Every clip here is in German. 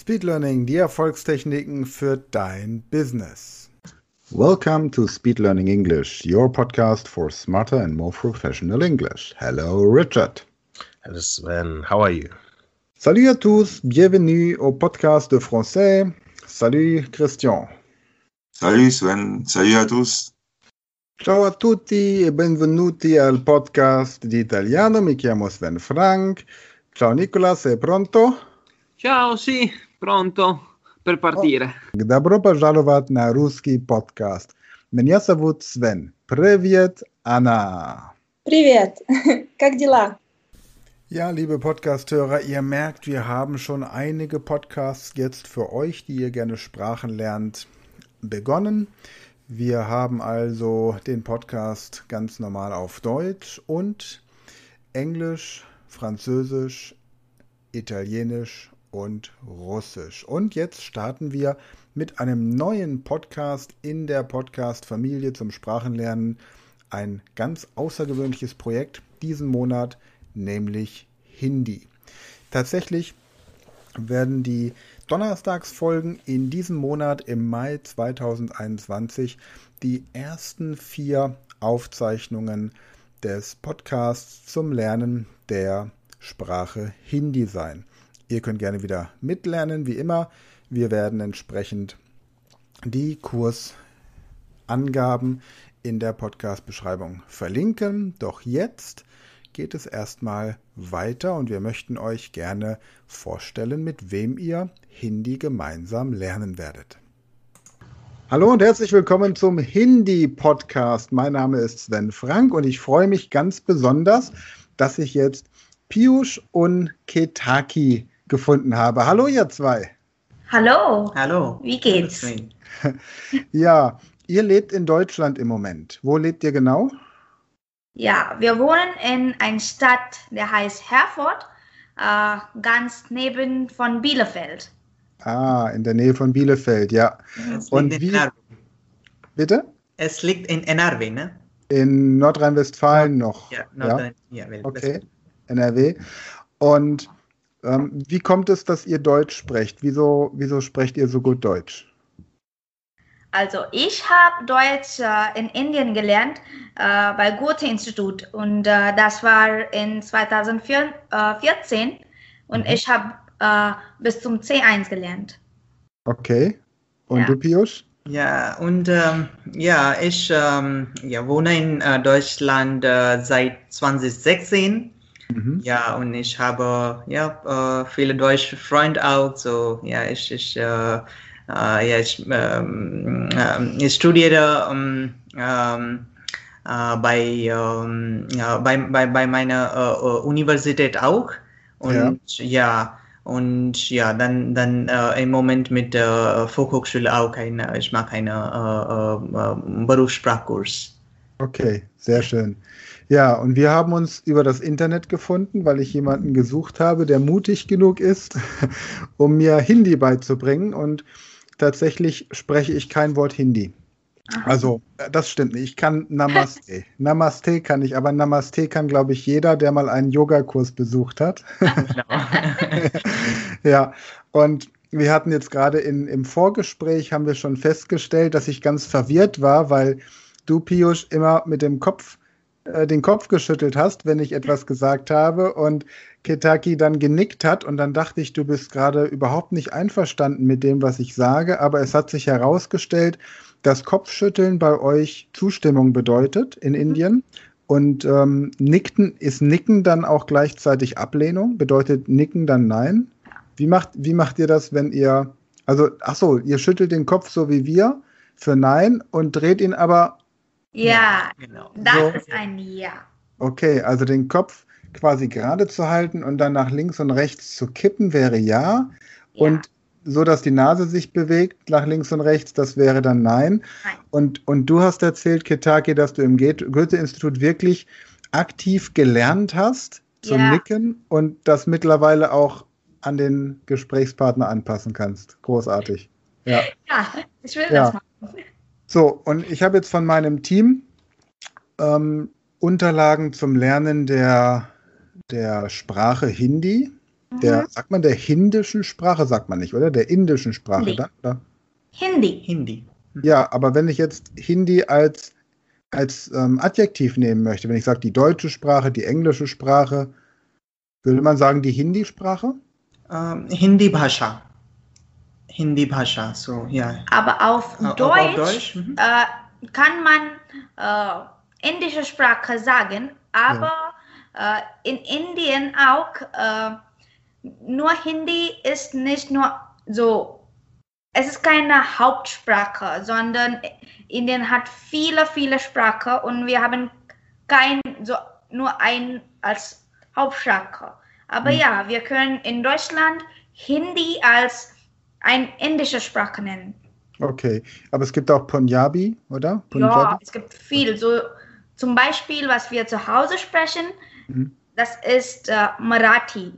Speed Learning, die Erfolgstechniken für dein Business. Welcome to Speed Learning English, your podcast for smarter and more professional English. Hello, Richard. Hello, Sven. How are you? Salut à tous, bienvenue au podcast de français. Salut, Christian. Salut, Sven. Salut à tous. Ciao a tutti e benvenuti al podcast di italiano. Mi chiamo Sven Frank. Ciao Nicola, sei pronto? Ciao, sì, pronto per partire. Добро пожаловать на русский подкаст. Меня зовут Sven. Привет, Anna. Привет. Как дела? Ja, liebe Podcasthörer, ihr merkt, wir haben schon einige Podcasts jetzt für euch, die ihr gerne Sprachen lernt, begonnen. Wir haben also den Podcast ganz normal auf Deutsch und Englisch, Französisch, Italienisch und Russisch. Und jetzt starten wir mit einem neuen Podcast in der Podcast-Familie zum Sprachenlernen. Ein ganz außergewöhnliches Projekt diesen Monat, nämlich Hindi. Tatsächlich werden die Donnerstagsfolgen in diesem Monat im Mai 2021 die ersten vier Aufzeichnungen des Podcasts zum Lernen der Sprache Hindi sein. Ihr könnt gerne wieder mitlernen, wie immer. Wir werden entsprechend die Kursangaben in der Podcast-Beschreibung verlinken. Doch jetzt geht es erstmal weiter und wir möchten euch gerne vorstellen, mit wem ihr Hindi gemeinsam lernen werdet. Hallo und herzlich willkommen zum Hindi-Podcast. Mein Name ist Sven Frank und ich freue mich ganz besonders, dass ich jetzt Piush und Ketaki gefunden habe. Hallo, ihr zwei. Hallo. Hallo. Wie geht's? ja, ihr lebt in Deutschland im Moment. Wo lebt ihr genau? Ja, wir wohnen in einer Stadt, der heißt Herford, äh, ganz neben von Bielefeld. Ah, in der Nähe von Bielefeld, ja. Und wie? Bitte? Es liegt in NRW, ne? In Nordrhein-Westfalen noch. Ja, Nordrhein ja. ja okay, NRW. Und ähm, wie kommt es, dass ihr Deutsch sprecht? Wieso, wieso sprecht ihr so gut Deutsch? Also ich habe Deutsch äh, in Indien gelernt äh, bei Goethe-Institut und äh, das war in 2014 und mhm. ich habe äh, bis zum C1 gelernt. Okay. Und ja. du, Pius? Ja, und ähm, ja, ich ähm, ja, wohne in äh, Deutschland äh, seit 2016 Mhm. Ja, und ich habe ja, äh, viele deutsche Freunde auch. So, ja, ich, ich, äh, äh, ja, ich, ähm, äh, ich studiere ähm, ähm, äh, bei, ähm, ja, bei, bei, bei meiner äh, Universität auch. Und ja, ja und ja, dann, dann äh, im Moment mit der äh, Volkshochschule auch eine, ich mache einen äh, äh, Berufssprachkurs. Okay, sehr schön. Ja, und wir haben uns über das Internet gefunden, weil ich jemanden gesucht habe, der mutig genug ist, um mir Hindi beizubringen. Und tatsächlich spreche ich kein Wort Hindi. Also, das stimmt nicht. Ich kann Namaste. Namaste kann ich, aber Namaste kann, glaube ich, jeder, der mal einen Yogakurs besucht hat. ja, und wir hatten jetzt gerade im Vorgespräch, haben wir schon festgestellt, dass ich ganz verwirrt war, weil du, Piyush, immer mit dem Kopf äh, den Kopf geschüttelt hast, wenn ich etwas gesagt habe und Ketaki dann genickt hat und dann dachte ich, du bist gerade überhaupt nicht einverstanden mit dem, was ich sage, aber es hat sich herausgestellt, dass Kopfschütteln bei euch Zustimmung bedeutet in mhm. Indien und ähm, Nicken ist Nicken dann auch gleichzeitig Ablehnung, bedeutet Nicken dann Nein. Wie macht, wie macht ihr das, wenn ihr, also, ach so, ihr schüttelt den Kopf so wie wir für Nein und dreht ihn aber ja, genau. Das so. ist ein Ja. Okay, also den Kopf quasi gerade zu halten und dann nach links und rechts zu kippen wäre ja. ja. Und so, dass die Nase sich bewegt nach links und rechts, das wäre dann nein. nein. Und, und du hast erzählt, Kitaki, dass du im Goethe-Institut wirklich aktiv gelernt hast zum ja. Nicken und das mittlerweile auch an den Gesprächspartner anpassen kannst. Großartig. Ja, ja ich will ja. das machen. So, und ich habe jetzt von meinem Team ähm, Unterlagen zum Lernen der, der Sprache Hindi. der, sagt man der hindischen Sprache, sagt man nicht, oder? Der indischen Sprache Nee. dann, oder? Hindi. Hindi. Ja, aber wenn ich jetzt Hindi als, als ähm, Adjektiv nehmen möchte, wenn ich sage die deutsche Sprache, die englische Sprache, würde man sagen die Hindi-Sprache? Um, Hindi Bhasha. Hindi Bhasha. So, yeah. Aber auf Äh, auf Deutsch, Deutsch, mhm. Äh, kann man äh, indische Sprache sagen, aber äh, in Indien auch äh, nur Hindi ist nicht nur so, es ist keine Hauptsprache, sondern Indien hat viele, viele Sprachen und wir haben kein, so nur ein als Hauptsprache. Aber Mhm. ja, wir können in Deutschland Hindi als ein indische Sprache nennen. Okay, aber es gibt auch Punjabi, oder? Ja, Punjabi? es gibt viel. So zum Beispiel, was wir zu Hause sprechen, Mhm. das ist äh, Marathi.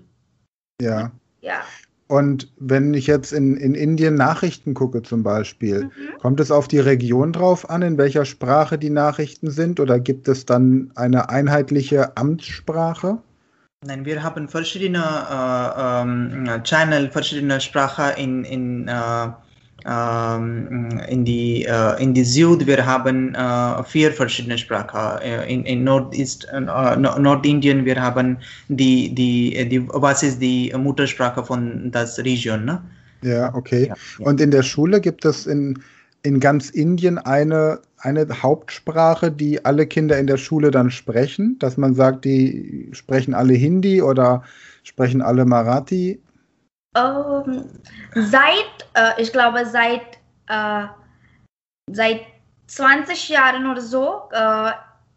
Ja. Ja. Und wenn ich jetzt in, in Indien Nachrichten gucke zum Beispiel, Mhm. kommt es auf die Region drauf an, in welcher Sprache die Nachrichten sind, oder gibt es dann eine einheitliche Amtssprache? Nein, wir haben verschiedene äh, ähm, Channel, verschiedene Sprachen in, in, äh, ähm, in, die, äh, in die Süd. Wir haben äh, vier verschiedene Sprachen. Äh, in, in Northeast, äh, Nord- Nordindien, wir haben die, die, die, was ist die Muttersprache von das Region, ne? Ja, okay. Ja, ja. Und in der Schule gibt es in, in ganz Indien eine, eine Hauptsprache, die alle Kinder in der Schule dann sprechen, dass man sagt, die sprechen alle Hindi oder sprechen alle Marathi. Ähm, seit, äh, ich glaube, seit, äh, seit 20 Jahren oder so, äh,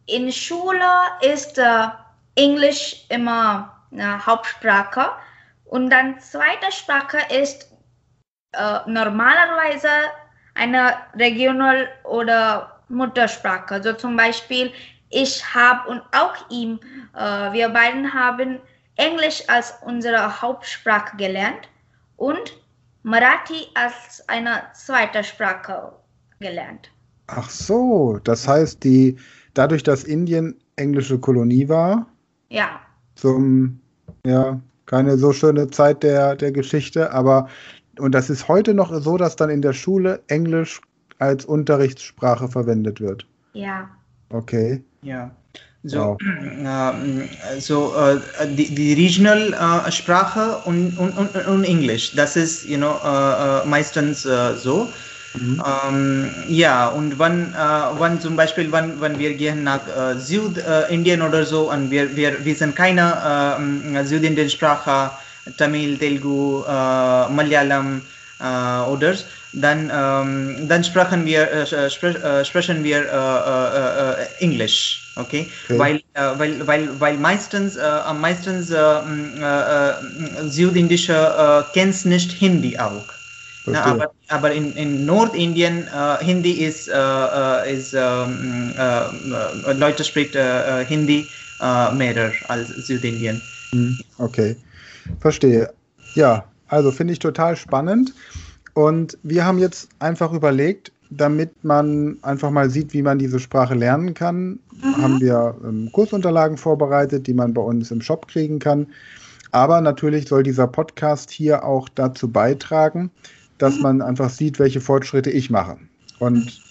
in Schule ist äh, Englisch immer äh, Hauptsprache und dann zweite Sprache ist äh, normalerweise eine Regional- oder Muttersprache. So zum Beispiel, ich habe und auch ihm, äh, wir beiden haben Englisch als unsere Hauptsprache gelernt und Marathi als eine zweite Sprache gelernt. Ach so, das heißt, die, dadurch, dass Indien englische Kolonie war, Ja, zum, ja, keine so schöne Zeit der, der Geschichte, aber, und das ist heute noch so, dass dann in der Schule Englisch als Unterrichtssprache verwendet wird. ja. Okay. Ja. So, ähm, so äh, die, die regional äh, Sprache und, und, und, und Englisch, das ist, you know, äh, äh, meistens äh, so. Mhm. Ähm, ja, und wenn, äh, wenn zum Beispiel, wenn, wenn wir gehen nach äh, Südindien oder so und wir, wir wissen keine äh, Südindien Sprache, Tamil, Telugu, äh, Malayalam äh, oder dann, ähm, dann sprechen wir, äh, spre äh, sprechen wir äh, Englisch, okay? Okay. Weil, äh, weil, weil, weil meistens, äh, meistens äh, äh, südindische äh, kennt nicht Hindi auch. Na, Verstehe. aber, aber in, in Nordindien äh, Hindi ist, äh, äh, ist ähm, äh, äh, Leute spricht äh, Hindi äh, mehr als Südindien. Hm, Okay, verstehe. Ja, also finde ich total spannend. Und wir haben jetzt einfach überlegt, damit man einfach mal sieht, wie man diese Sprache lernen kann, haben wir ähm, Kursunterlagen vorbereitet, die man bei uns im Shop kriegen kann. Aber natürlich soll dieser Podcast hier auch dazu beitragen, dass man einfach sieht, welche Fortschritte ich mache. Und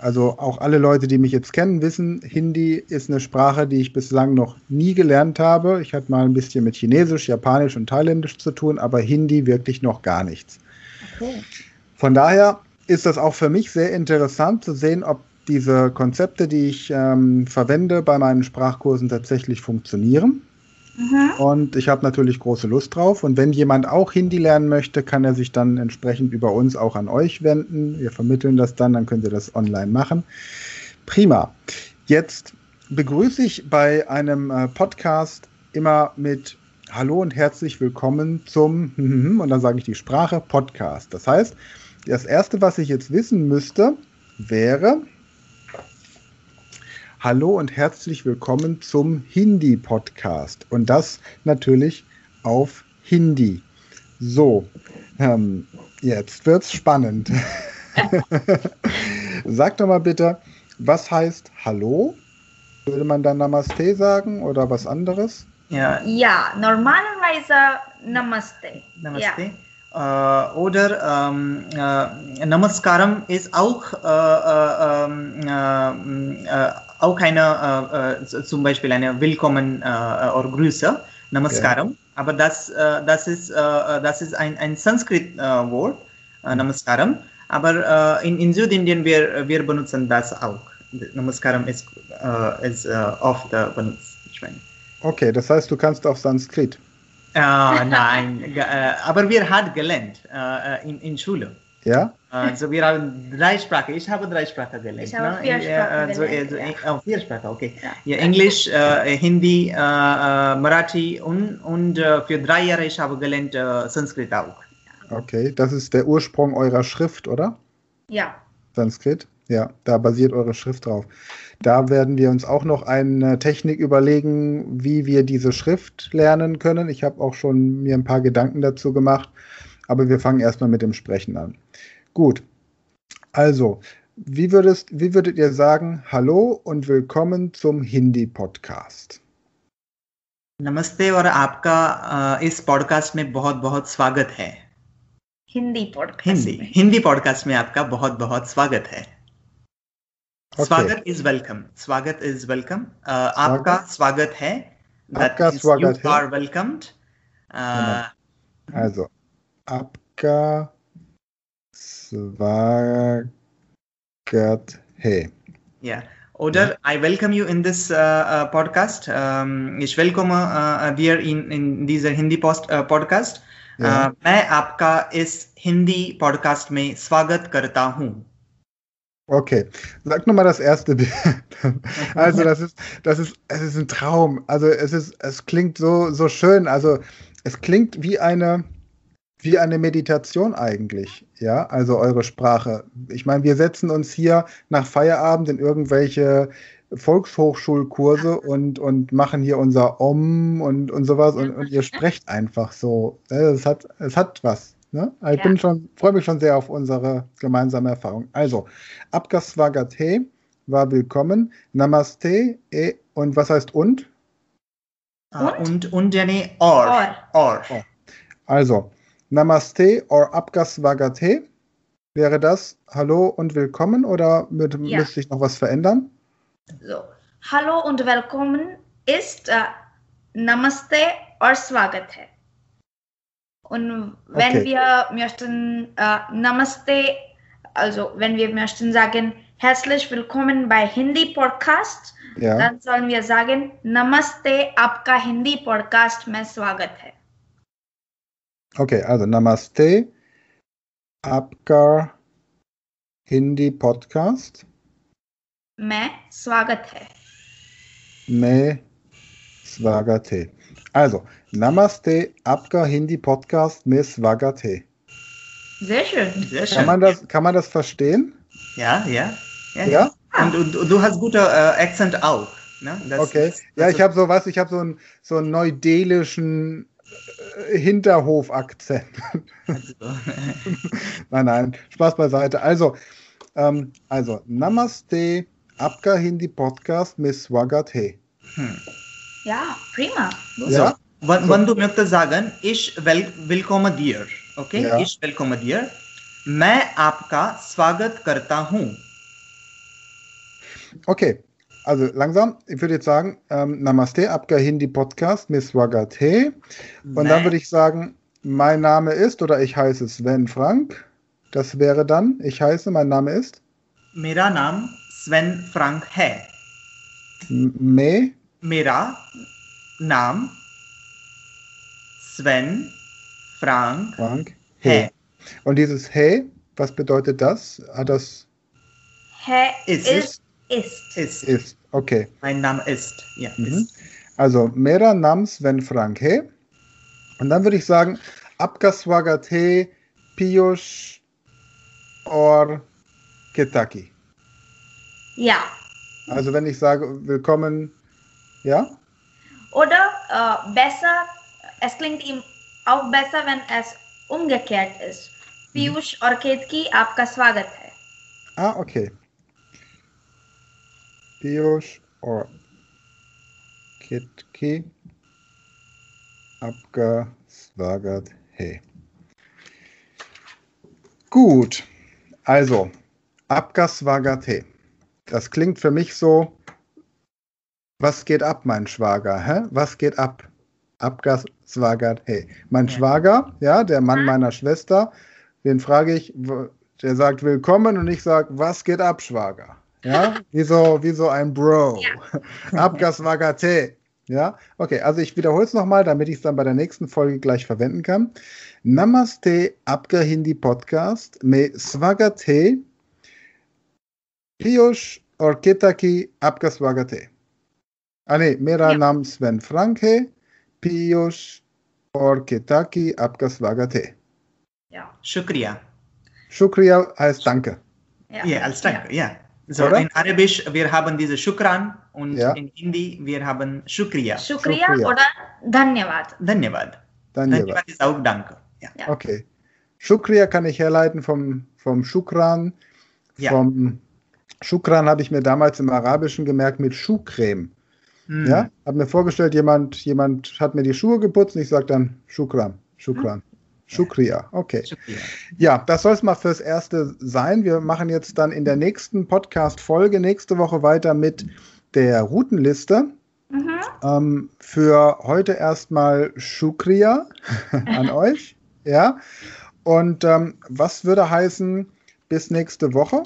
also auch alle Leute, die mich jetzt kennen, wissen, Hindi ist eine Sprache, die ich bislang noch nie gelernt habe. Ich hatte mal ein bisschen mit Chinesisch, Japanisch und Thailändisch zu tun, aber Hindi wirklich noch gar nichts. Okay. Von daher ist das auch für mich sehr interessant zu sehen, ob diese Konzepte, die ich ähm, verwende bei meinen Sprachkursen tatsächlich funktionieren. Mhm. Und ich habe natürlich große Lust drauf. Und wenn jemand auch Hindi lernen möchte, kann er sich dann entsprechend über uns auch an euch wenden. Wir vermitteln das dann, dann könnt ihr das online machen. Prima. Jetzt begrüße ich bei einem äh, Podcast immer mit Hallo und herzlich willkommen zum, und dann sage ich die Sprache, Podcast. Das heißt, das Erste, was ich jetzt wissen müsste, wäre, Hallo und herzlich willkommen zum Hindi-Podcast. Und das natürlich auf Hindi. So, ähm, jetzt wird's spannend. Sag doch mal bitte, was heißt Hallo? Würde man dann Namaste sagen oder was anderes? Ja, Ja, normalerweise Namaste. Namaste. Äh, oder ähm, äh, Namaskaram ist auch, äh, auch eine, äh, äh, zum Beispiel eine Willkommen äh, äh, oder Grüße, Namaskaram. Aber das, das ist, das ist ein, ein Sanskrit-Wort, äh, Namaskaram. Aber in, in Südindien wir, wir benutzen das auch. Namaskaram ist, ist oft benutzt. Ich meine. Okay, das heißt, du kannst auch Sanskrit. Äh, nein, aber wir haben gelernt in, in Schule. Ja? Also wir haben drei Sprachen. Ich habe drei Sprachen gelernt. Ich habe ne? vier Äh, Sprachen also, gelernt, also, ja. oh, vier Sprachen, okay. Ja. Ja, Englisch, äh, Hindi, äh, äh, Marathi und, und äh, für drei Jahre ich habe gelernt äh, Sanskrit auch. Okay, das ist der Ursprung eurer Schrift, oder? Ja. Sanskrit? Ja, da basiert eure Schrift drauf. Da werden wir uns auch noch eine Technik überlegen, wie wir diese Schrift lernen können. Ich habe auch schon mir ein paar Gedanken dazu gemacht, aber wir fangen erstmal mit dem Sprechen an. Gut. Also, wie, würdest, wie würdet ihr sagen, hallo und willkommen zum Hindi-Podcast? नमस्ते और आपका इस पॉडकास्ट में बहुत बहुत स्वागत है। Hindi podcast Hindi Hindi podcast में आपका बहुत बहुत स्वागत है। Okay. स्वागत इज़ वेलकम स्वागत इज़ वेलकम। आपका स्वागत? है। आपका स्वागत है। Welcomed Also, Abga Swagat He. Yeah. Oder I welcome you in this uh, uh, podcast. Um, ich willkomme uh, dir in, in dieser Hindi post, uh, podcast. Ja. Uh, मैं आपका इस Hindi podcast में स्वागत करता हूँ Okay, sag nochmal das erste Bild. Also das ist, das ist, es ist ein Traum. Also es ist, es klingt so, so schön. Also es klingt wie eine, wie eine Meditation eigentlich, ja, also eure Sprache. Ich meine, wir setzen uns hier nach Feierabend in irgendwelche Volkshochschulkurse und, und machen hier unser Om und, und sowas und, und ihr sprecht einfach so. Es hat, es hat was. Ne? Ich ja. schon, freue mich schon sehr auf unsere gemeinsame Erfahrung. Also, Abgaswagate war willkommen. Namaste e, und was heißt und? Ah, und, und, und nee, or. or. or. Also, Namaste or Abgas Vagate. Wäre das Hallo und Willkommen oder mit, ja. müsste ich noch was verändern? So, Hallo und Willkommen ist äh, Namaste or Swagate. Und wenn okay. wir möchten äh, Namaste, also wenn wir möchten sagen Herzlich Willkommen bei Hindi Podcast, ja. dann sollen wir sagen Namaste, Abka Hindi Podcast mein Swagate. Okay, also Namaste, Abgar, Hindi Podcast. Me Swagate. Me Swagate. Also, Namaste, Abgar, Hindi Podcast, Me Swagate. Sehr schön. Sehr schön. Kann man das, kann man das verstehen? Ja, ja. Ja. ja? Und, und, und, du hast guter äh, Akzent auch. Ne? Das, okay. Das, das ja, ich habe so was, ich habe so einen so einen neudelischen Hinterhof-Akzent. ist- nein, nein, Spaß beiseite. Also, ähm, also Namaste, Abka Hindi Podcast mit Swagat He. hm. Ja, prima. Ja, Wenn, So. wenn du möchtest sagen, ich will, willkomme dir, okay? Ja. Ich willkomme dir. मैं आपका स्वागत करता हूँ okay. also langsam, ich würde jetzt sagen, ähm, Namaste, Abga Hindi Podcast, Miss Wagate. Und nee. dann ne. würde ich sagen, mein Name ist oder ich heiße Sven Frank. Das wäre dann, ich heiße, mein Name ist? Mera Nam Sven Frank He. Me? Mera Nam Sven Frank, Frank hai. Und dieses He, was bedeutet das? Hat das... Hey ist. ist ist. Ist, ist. okay. Mein Name ist, ja, mhm. ist. Also, mera nams wenn Frank he. Und dann würde ich sagen, abgaswagate Piyush or Ketaki. Ja. Also, wenn ich sage, willkommen, ja? Oder äh, besser, es klingt ihm auch besser, wenn es umgekehrt ist. Mhm. Piyush mhm. or Ketki, abgaswagat. Ah, okay. Piyush or Kitki. Abka Swagat He. Gut, also Swagat He. Das klingt für mich so, was geht ab, mein Schwager? Hä? Was geht ab? Abgas He. Mein Ja. Schwager, ja, der Mann meiner Schwester, den frage ich, der sagt willkommen und ich sage, was geht ab, Schwager? Ja, wie so, wie so ein Bro. Ja. Ja, okay, also ich wiederhole es nochmal, damit ich es dann bei der nächsten Folge gleich verwenden kann. Namaste Abga Hindi Podcast me Swagate Piyush Orketaki Abga Swagate. Ah ne, mera ja. naam Sven Franke Piyush Orketaki Abga Swagate. Ja, Shukriya. Shukriya heißt Danke. Ja, ja als Danke, ja. So Oder? in Arabisch, wir haben diese Shukran und Ja. in Hindi, wir haben Shukriya. Shukriya Shukriya. oder Dhanyavad. Dhanyavad. Danke. Dhanyavad ist auch Danke. Ja. Ja. Okay. Shukriya kann ich herleiten vom, vom Shukran. Ja. Vom Shukran habe ich mir damals im Arabischen gemerkt mit Schuhcreme. Hm. Ja, habe mir vorgestellt, jemand, jemand hat mir die Schuhe geputzt und ich sage dann Shukran, Shukran, Shukria, okay. Shukria. Ja, das soll es mal fürs Erste sein. Wir machen jetzt dann in der nächsten Podcast-Folge nächste Woche weiter mit der Routenliste. Mhm. Ähm, für heute erstmal Shukria an euch. Ja. Und ähm, was würde heißen, bis nächste Woche?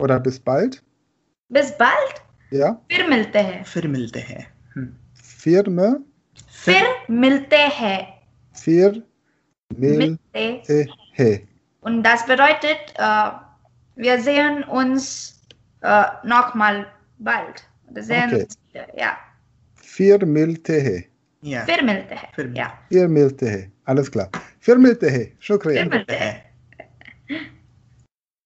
Oder bis bald? Bis bald? Ja. Fir milte Hm. Firme? Fir milte Mil. Und das bedeutet, äh, wir sehen uns äh, nochmal bald. Wir sehen okay. uns, ja. Vier Miltehe. Ja. Vier Miltehe. Ja. Vier Miltehe. Alles klar. Vier Miltehe. Shukriya. Vier Miltehe.